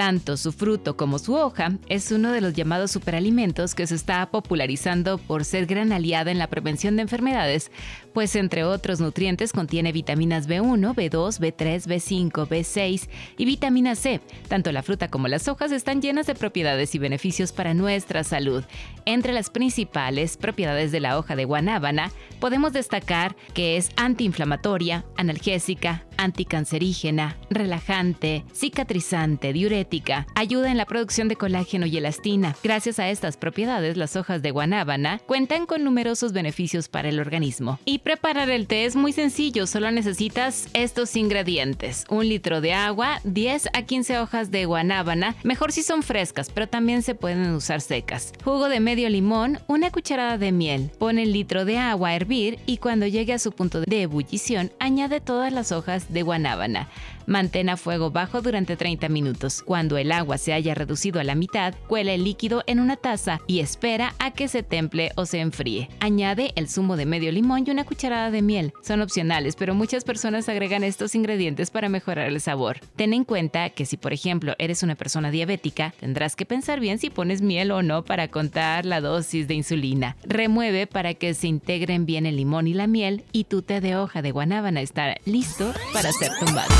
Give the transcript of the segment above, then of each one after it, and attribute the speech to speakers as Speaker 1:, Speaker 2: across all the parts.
Speaker 1: Tanto su fruto como su hoja es uno de los llamados superalimentos que se está popularizando por ser gran aliada en la prevención de enfermedades, pues entre otros nutrientes contiene vitaminas B1, B2, B3, B5, B6 y vitamina C. Tanto la fruta como las hojas están llenas de propiedades y beneficios para nuestra salud. Entre las principales propiedades de la hoja de guanábana podemos destacar que es antiinflamatoria, analgésica, anticancerígena, relajante, cicatrizante, diurética, ayuda en la producción de colágeno y elastina. Gracias a estas propiedades, las hojas de guanábana cuentan con numerosos beneficios para el organismo. Y preparar el té es muy sencillo, solo necesitas estos ingredientes. Un litro de agua, 10 a 15 hojas de guanábana, mejor si son frescas, pero también se pueden usar secas. Jugo de medio limón, una cucharada de miel. Pone el litro de agua a hervir y cuando llegue a su punto de ebullición, añade todas las hojas de guanábana. Mantén a fuego bajo durante 30 minutos. Cuando el agua se haya reducido a la mitad, cuela el líquido en una taza y espera a que se temple o se enfríe. Añade el zumo de medio limón y una cucharada de miel. Son opcionales, pero muchas personas agregan estos ingredientes para mejorar el sabor. Ten en cuenta que si por ejemplo eres una persona diabética, tendrás que pensar bien si pones miel o no para contar la dosis de insulina. Remueve para que se integren bien el limón y la miel y tu té de hoja de guanábana estará listo para ser tumbado.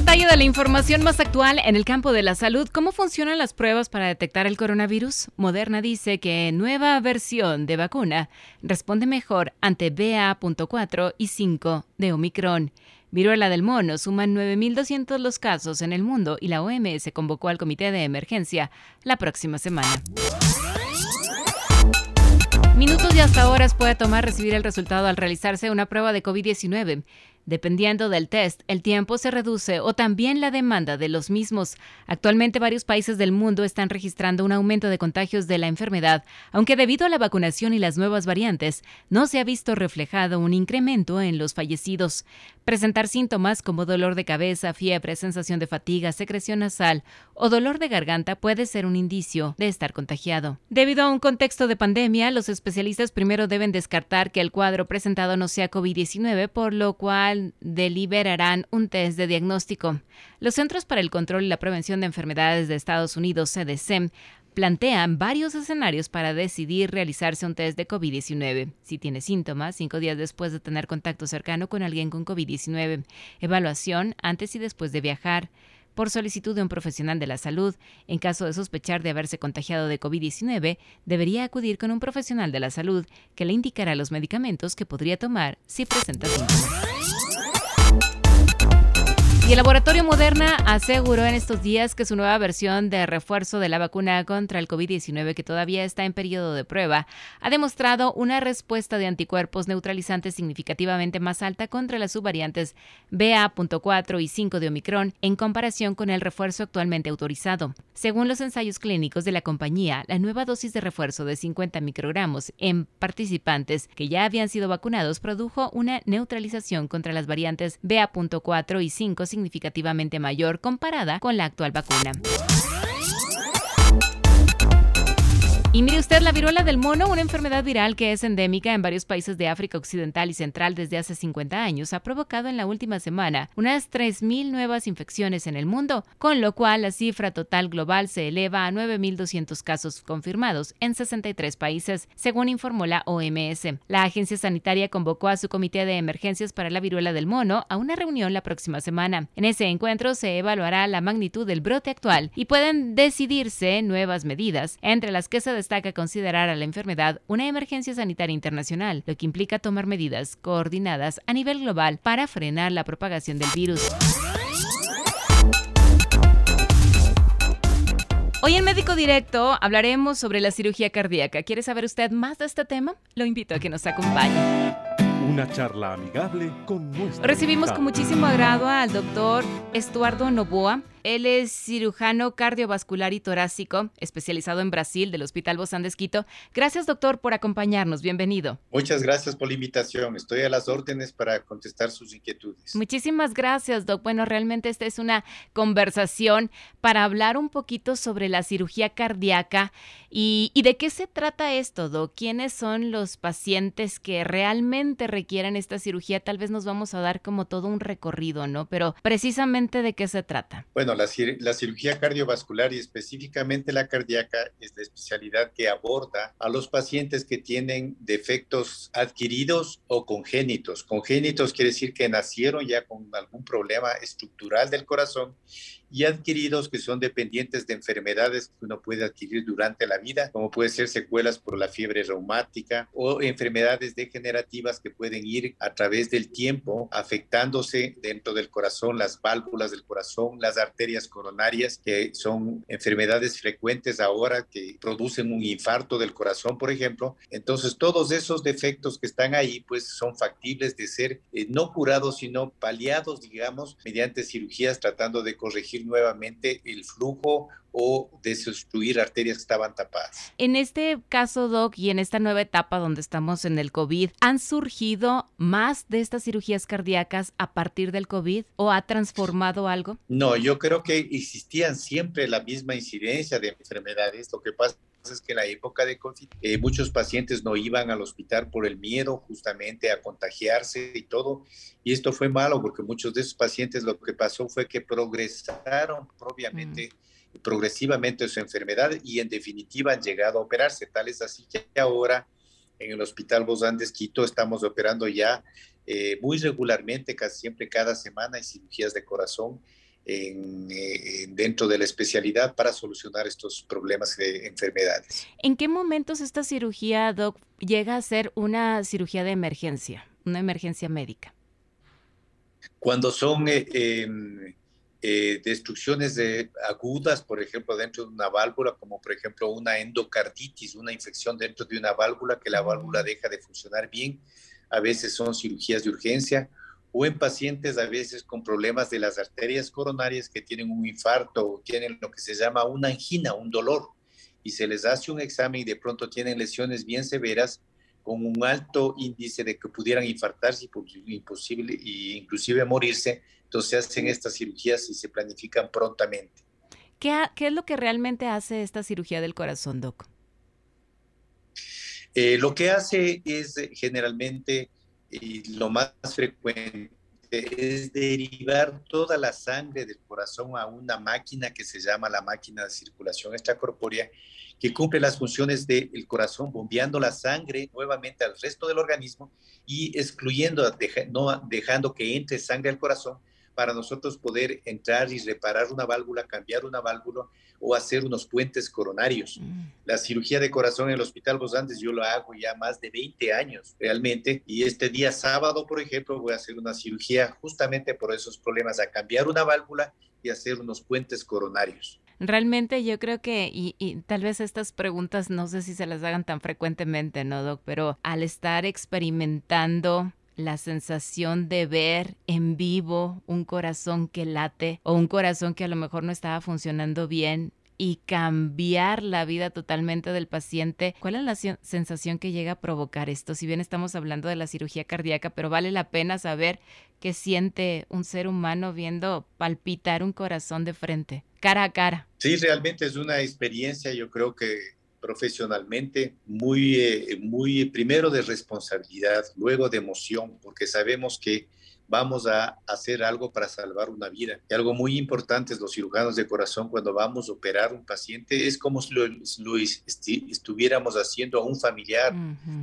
Speaker 1: Detalle de la información más actual en el campo de la salud. ¿Cómo funcionan las pruebas para detectar el coronavirus? Moderna dice que nueva versión de vacuna responde mejor ante BA.4 y 5 de Omicron. Viruela del mono suman 9.200 los casos en el mundo y la OMS convocó al comité de emergencia la próxima semana. Minutos y hasta horas puede tomar recibir el resultado al realizarse una prueba de COVID-19. Dependiendo del test, el tiempo se reduce o también la demanda de los mismos. Actualmente varios países del mundo están registrando un aumento de contagios de la enfermedad, aunque debido a la vacunación y las nuevas variantes, no se ha visto reflejado un incremento en los fallecidos. Presentar síntomas como dolor de cabeza, fiebre, sensación de fatiga, secreción nasal o dolor de garganta puede ser un indicio de estar contagiado. Debido a un contexto de pandemia, los especialistas primero deben descartar que el cuadro presentado no sea COVID-19, por lo cual deliberarán un test de diagnóstico. Los Centros para el Control y la Prevención de Enfermedades de Estados Unidos, CDC, plantean varios escenarios para decidir realizarse un test de COVID-19. Si tiene síntomas, cinco días después de tener contacto cercano con alguien con COVID-19. Evaluación antes y después de viajar por solicitud de un profesional de la salud. En caso de sospechar de haberse contagiado de COVID-19, debería acudir con un profesional de la salud que le indicará los medicamentos que podría tomar si presenta síntomas. Y el laboratorio Moderna aseguró en estos días que su nueva versión de refuerzo de la vacuna contra el COVID-19, que todavía está en periodo de prueba, ha demostrado una respuesta de anticuerpos neutralizantes significativamente más alta contra las subvariantes BA.4 y 5 de Omicron en comparación con el refuerzo actualmente autorizado. Según los ensayos clínicos de la compañía, la nueva dosis de refuerzo de 50 microgramos en participantes que ya habían sido vacunados produjo una neutralización contra las variantes BA.4 y 5 significativamente mayor comparada con la actual vacuna. Y mire usted, la viruela del mono, una enfermedad viral que es endémica en varios países de África Occidental y Central desde hace 50 años, ha provocado en la última semana unas 3.000 nuevas infecciones en el mundo, con lo cual la cifra total global se eleva a 9.200 casos confirmados en 63 países, según informó la OMS. La agencia sanitaria convocó a su comité de emergencias para la viruela del mono a una reunión la próxima semana. En ese encuentro se evaluará la magnitud del brote actual y pueden decidirse nuevas medidas, entre las que se destaca considerar a la enfermedad una emergencia sanitaria internacional, lo que implica tomar medidas coordinadas a nivel global para frenar la propagación del virus. Hoy en Médico Directo hablaremos sobre la cirugía cardíaca. ¿Quiere saber usted más de este tema? Lo invito a que nos acompañe.
Speaker 2: Una charla amigable con nuestro
Speaker 1: Recibimos con muchísimo agrado al doctor Estuardo Novoa, Él es cirujano cardiovascular y torácico, especializado en Brasil del Hospital Bozán de Esquito. Gracias, doctor, por acompañarnos. Bienvenido.
Speaker 2: Muchas gracias por la invitación. Estoy a las órdenes para contestar sus inquietudes.
Speaker 1: Muchísimas gracias, doc. Bueno, realmente esta es una conversación para hablar un poquito sobre la cirugía cardíaca y, y de qué se trata esto, doc. ¿Quiénes son los pacientes que realmente requieren esta cirugía? Tal vez nos vamos a dar como todo un recorrido, ¿no? Pero precisamente de qué se trata.
Speaker 2: Bueno, la, la cirugía cardiovascular y específicamente la cardíaca es la especialidad que aborda a los pacientes que tienen defectos adquiridos o congénitos. Congénitos quiere decir que nacieron ya con algún problema estructural del corazón y adquiridos que son dependientes de enfermedades que uno puede adquirir durante la vida, como puede ser secuelas por la fiebre reumática o enfermedades degenerativas que pueden ir a través del tiempo afectándose dentro del corazón, las válvulas del corazón, las arterias coronarias, que son enfermedades frecuentes ahora que producen un infarto del corazón, por ejemplo. Entonces, todos esos defectos que están ahí, pues son factibles de ser eh, no curados, sino paliados, digamos, mediante cirugías tratando de corregir nuevamente el flujo o desobstruir arterias que estaban tapadas.
Speaker 1: En este caso, Doc, y en esta nueva etapa donde estamos en el COVID, ¿han surgido más de estas cirugías cardíacas a partir del COVID o ha transformado algo?
Speaker 2: No, yo creo que existían siempre la misma incidencia de enfermedades. Lo que pasa es que en la época de COVID eh, muchos pacientes no iban al hospital por el miedo justamente a contagiarse y todo. Y esto fue malo porque muchos de esos pacientes lo que pasó fue que progresaron propiamente. Mm progresivamente su enfermedad y en definitiva han llegado a operarse. Tal es así que ahora en el Hospital Bozán de Esquito estamos operando ya eh, muy regularmente, casi siempre cada semana, en cirugías de corazón eh, dentro de la especialidad para solucionar estos problemas de enfermedades.
Speaker 1: ¿En qué momentos esta cirugía, Doc, llega a ser una cirugía de emergencia, una emergencia médica?
Speaker 2: Cuando son eh, em, eh, destrucciones de, agudas, por ejemplo, dentro de una válvula, como por ejemplo una endocarditis, una infección dentro de una válvula, que la válvula deja de funcionar bien. A veces son cirugías de urgencia o en pacientes a veces con problemas de las arterias coronarias que tienen un infarto o tienen lo que se llama una angina, un dolor, y se les hace un examen y de pronto tienen lesiones bien severas con un alto índice de que pudieran infartarse y imposible e inclusive morirse, entonces se hacen estas cirugías y se planifican prontamente.
Speaker 1: ¿Qué, ¿Qué, es lo que realmente hace esta cirugía del corazón, Doc?
Speaker 2: Eh, lo que hace es eh, generalmente, y lo más frecuente, es derivar toda la sangre del corazón a una máquina que se llama la máquina de circulación extracorpórea que cumple las funciones del corazón, bombeando la sangre nuevamente al resto del organismo y excluyendo, no dejando que entre sangre al corazón para nosotros poder entrar y reparar una válvula, cambiar una válvula o hacer unos puentes coronarios. Mm. La cirugía de corazón en el Hospital Bosantes yo lo hago ya más de 20 años realmente y este día sábado, por ejemplo, voy a hacer una cirugía justamente por esos problemas, a cambiar una válvula y hacer unos puentes coronarios.
Speaker 1: Realmente yo creo que, y, tal vez estas preguntas no sé si se las hagan tan frecuentemente, ¿no, Doc? Pero al estar experimentando la sensación de ver en vivo un corazón que late o un corazón que a lo mejor no estaba funcionando bien y cambiar la vida totalmente del paciente. ¿Cuál es la sensación que llega a provocar esto? Si bien estamos hablando de la cirugía cardíaca, pero vale la pena saber qué siente un ser humano viendo palpitar un corazón de frente, cara a cara.
Speaker 2: Sí, realmente es una experiencia, yo creo que profesionalmente muy, eh, muy primero de responsabilidad, luego de emoción, porque sabemos que vamos a hacer algo para salvar una vida. Y algo muy importante es los cirujanos de corazón cuando vamos a operar un paciente, es como si lo, estuviéramos haciendo a un familiar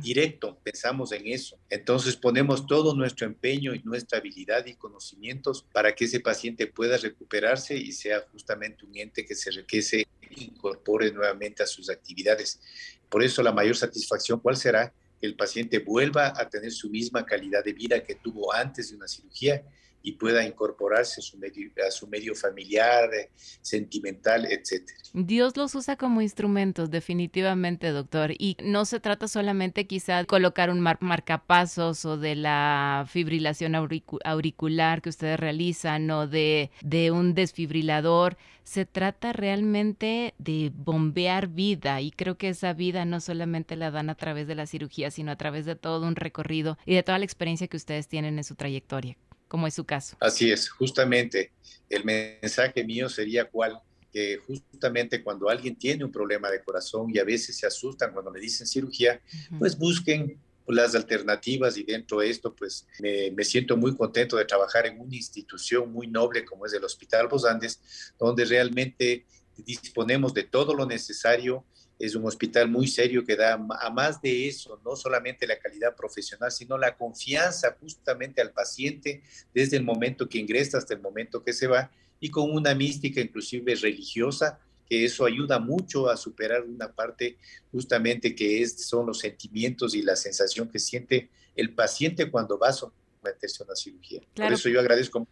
Speaker 2: directo, pensamos en eso. Entonces ponemos todo nuestro empeño y nuestra habilidad y conocimientos para que ese paciente pueda recuperarse y sea justamente un ente que se, que se incorpore nuevamente a sus actividades. Por eso la mayor satisfacción, ¿cuál será? El paciente vuelva a tener su misma calidad de vida que tuvo antes de una cirugía y pueda incorporarse a su medio, familiar, eh, sentimental, etc.
Speaker 1: Dios los usa como instrumentos, definitivamente, doctor. Y no se trata solamente quizá de colocar un marcapasos o de la fibrilación auricular que ustedes realizan o de, de un desfibrilador. Se trata realmente de bombear vida y creo que esa vida no solamente la dan a través de la cirugía, sino a través de todo un recorrido y de toda la experiencia que ustedes tienen en su trayectoria como es su caso.
Speaker 2: Así es, justamente el mensaje mío sería cuál, que justamente cuando alguien tiene un problema de corazón y a veces se asustan cuando me dicen cirugía, pues busquen las alternativas y dentro de esto pues me, me, siento muy contento de trabajar en una institución muy noble como es el Hospital Los Andes, donde realmente disponemos de todo lo necesario es un hospital muy serio que da a más de eso, no solamente la calidad profesional, sino la confianza justamente al paciente desde el momento que ingresa hasta el momento que se va y con una mística inclusive religiosa, que eso ayuda mucho a superar una parte justamente que es, son los sentimientos y la sensación que siente el paciente cuando va a someterse a una cirugía. Por eso yo agradezco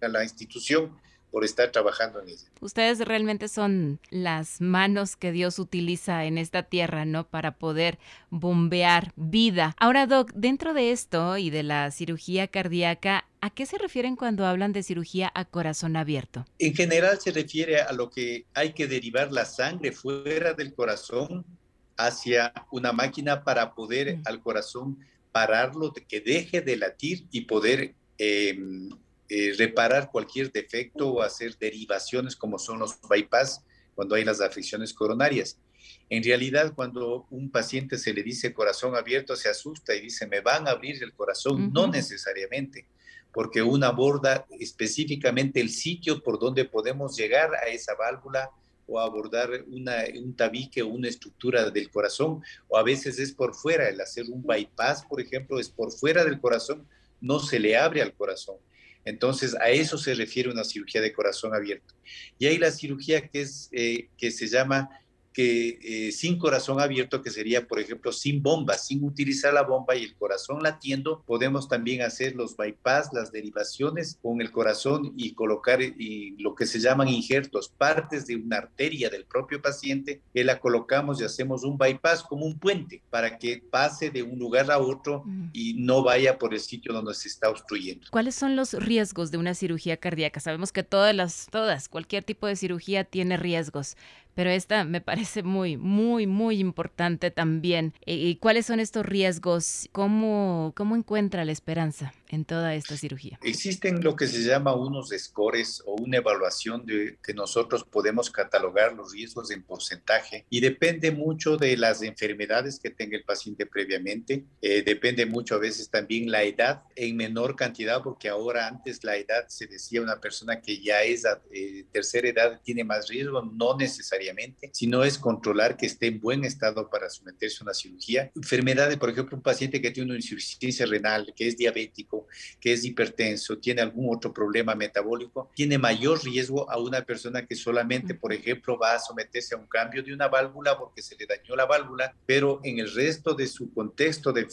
Speaker 2: a la institución por estar trabajando en ella.
Speaker 1: Ustedes realmente son las manos que Dios utiliza en esta tierra, ¿no? Para poder bombear vida. Ahora, Doc, dentro de esto y de la cirugía cardíaca, ¿A qué se refieren cuando hablan de cirugía a corazón abierto?
Speaker 2: En general se refiere a lo que hay que derivar la sangre fuera del corazón hacia una máquina para poder mm. al corazón pararlo, que deje de latir y poder em, eh, reparar cualquier defecto o hacer derivaciones como son los bypass cuando hay las afecciones coronarias. En realidad, cuando un paciente se le dice corazón abierto, se asusta y dice, me van a abrir el corazón. No necesariamente, porque uno aborda específicamente el sitio por donde podemos llegar a esa válvula o abordar una, un tabique o una estructura del corazón, o a veces es por fuera, el hacer un bypass, por ejemplo, es por fuera del corazón, no se le abre al corazón. Entonces, a eso se refiere una cirugía de corazón abierto. Y hay la cirugía que, es, eh, que se llama que eh, sin corazón abierto, que sería, por ejemplo, sin bomba, sin utilizar la bomba y el corazón latiendo, podemos también hacer los bypass, las derivaciones con el corazón y colocar y lo que se llaman injertos, partes de una arteria del propio paciente, que la colocamos y hacemos un bypass como un puente para que pase de un lugar a otro y no vaya por el sitio donde se está obstruyendo.
Speaker 1: ¿Cuáles son los riesgos de una cirugía cardíaca? Sabemos que todas las, todas, cualquier tipo de cirugía tiene riesgos, pero esta me parece muy, muy, muy importante también. ¿Y cuáles son estos riesgos? ¿Cómo, cómo encuentra la esperanza? En toda esta cirugía?
Speaker 2: Existen lo que se llama unos scores o una evaluación de que nosotros podemos catalogar los riesgos en porcentaje y depende mucho de las enfermedades que tenga el paciente previamente. Eh, depende mucho a veces también la edad en menor cantidad, porque ahora antes la edad se decía una persona que ya es eh, tercera edad tiene más riesgo, no necesariamente, sino es controlar que esté en buen estado para someterse a una cirugía. Enfermedades, por ejemplo, un paciente que tiene una insuficiencia renal, que es diabético, que es hipertenso, tiene algún otro problema metabólico, tiene mayor riesgo a una persona que solamente, por ejemplo, va a someterse a un cambio de una válvula porque se le dañó la válvula, pero en el resto de su contexto de,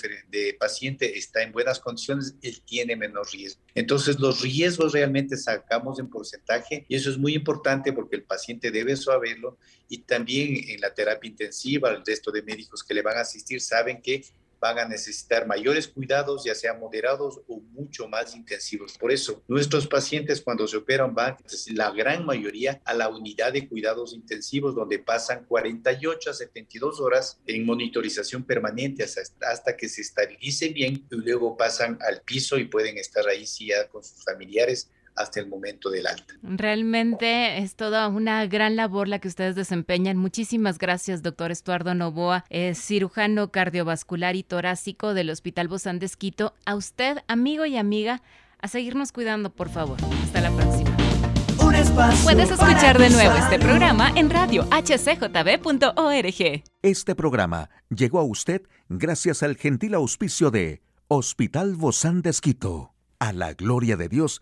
Speaker 2: paciente está en buenas condiciones, él tiene menor riesgo. Entonces, los riesgos realmente sacamos en porcentaje y eso es muy importante porque el paciente debe saberlo y también en la terapia intensiva, el resto de médicos que le van a asistir saben que van a necesitar mayores cuidados, ya sean moderados o mucho más intensivos. Por eso, nuestros pacientes cuando se operan van, la gran mayoría, a la unidad de cuidados intensivos, donde pasan 48 a 72 horas en monitorización permanente hasta, hasta que se estabilice bien y luego pasan al piso y pueden estar ahí sí ya con sus familiares hasta el momento del alta.
Speaker 1: Realmente es toda una gran labor la que ustedes desempeñan. Muchísimas gracias, doctor Estuardo Novoa, es cirujano cardiovascular y torácico del Hospital Bozán de Esquito. A usted, amigo y amiga, a seguirnos cuidando, por favor. Hasta la próxima. Puedes escuchar de nuevo este programa en radio hcjb.org.
Speaker 3: Este programa llegó a usted gracias al gentil auspicio de Hospital Bozán de Esquito. A la gloria de Dios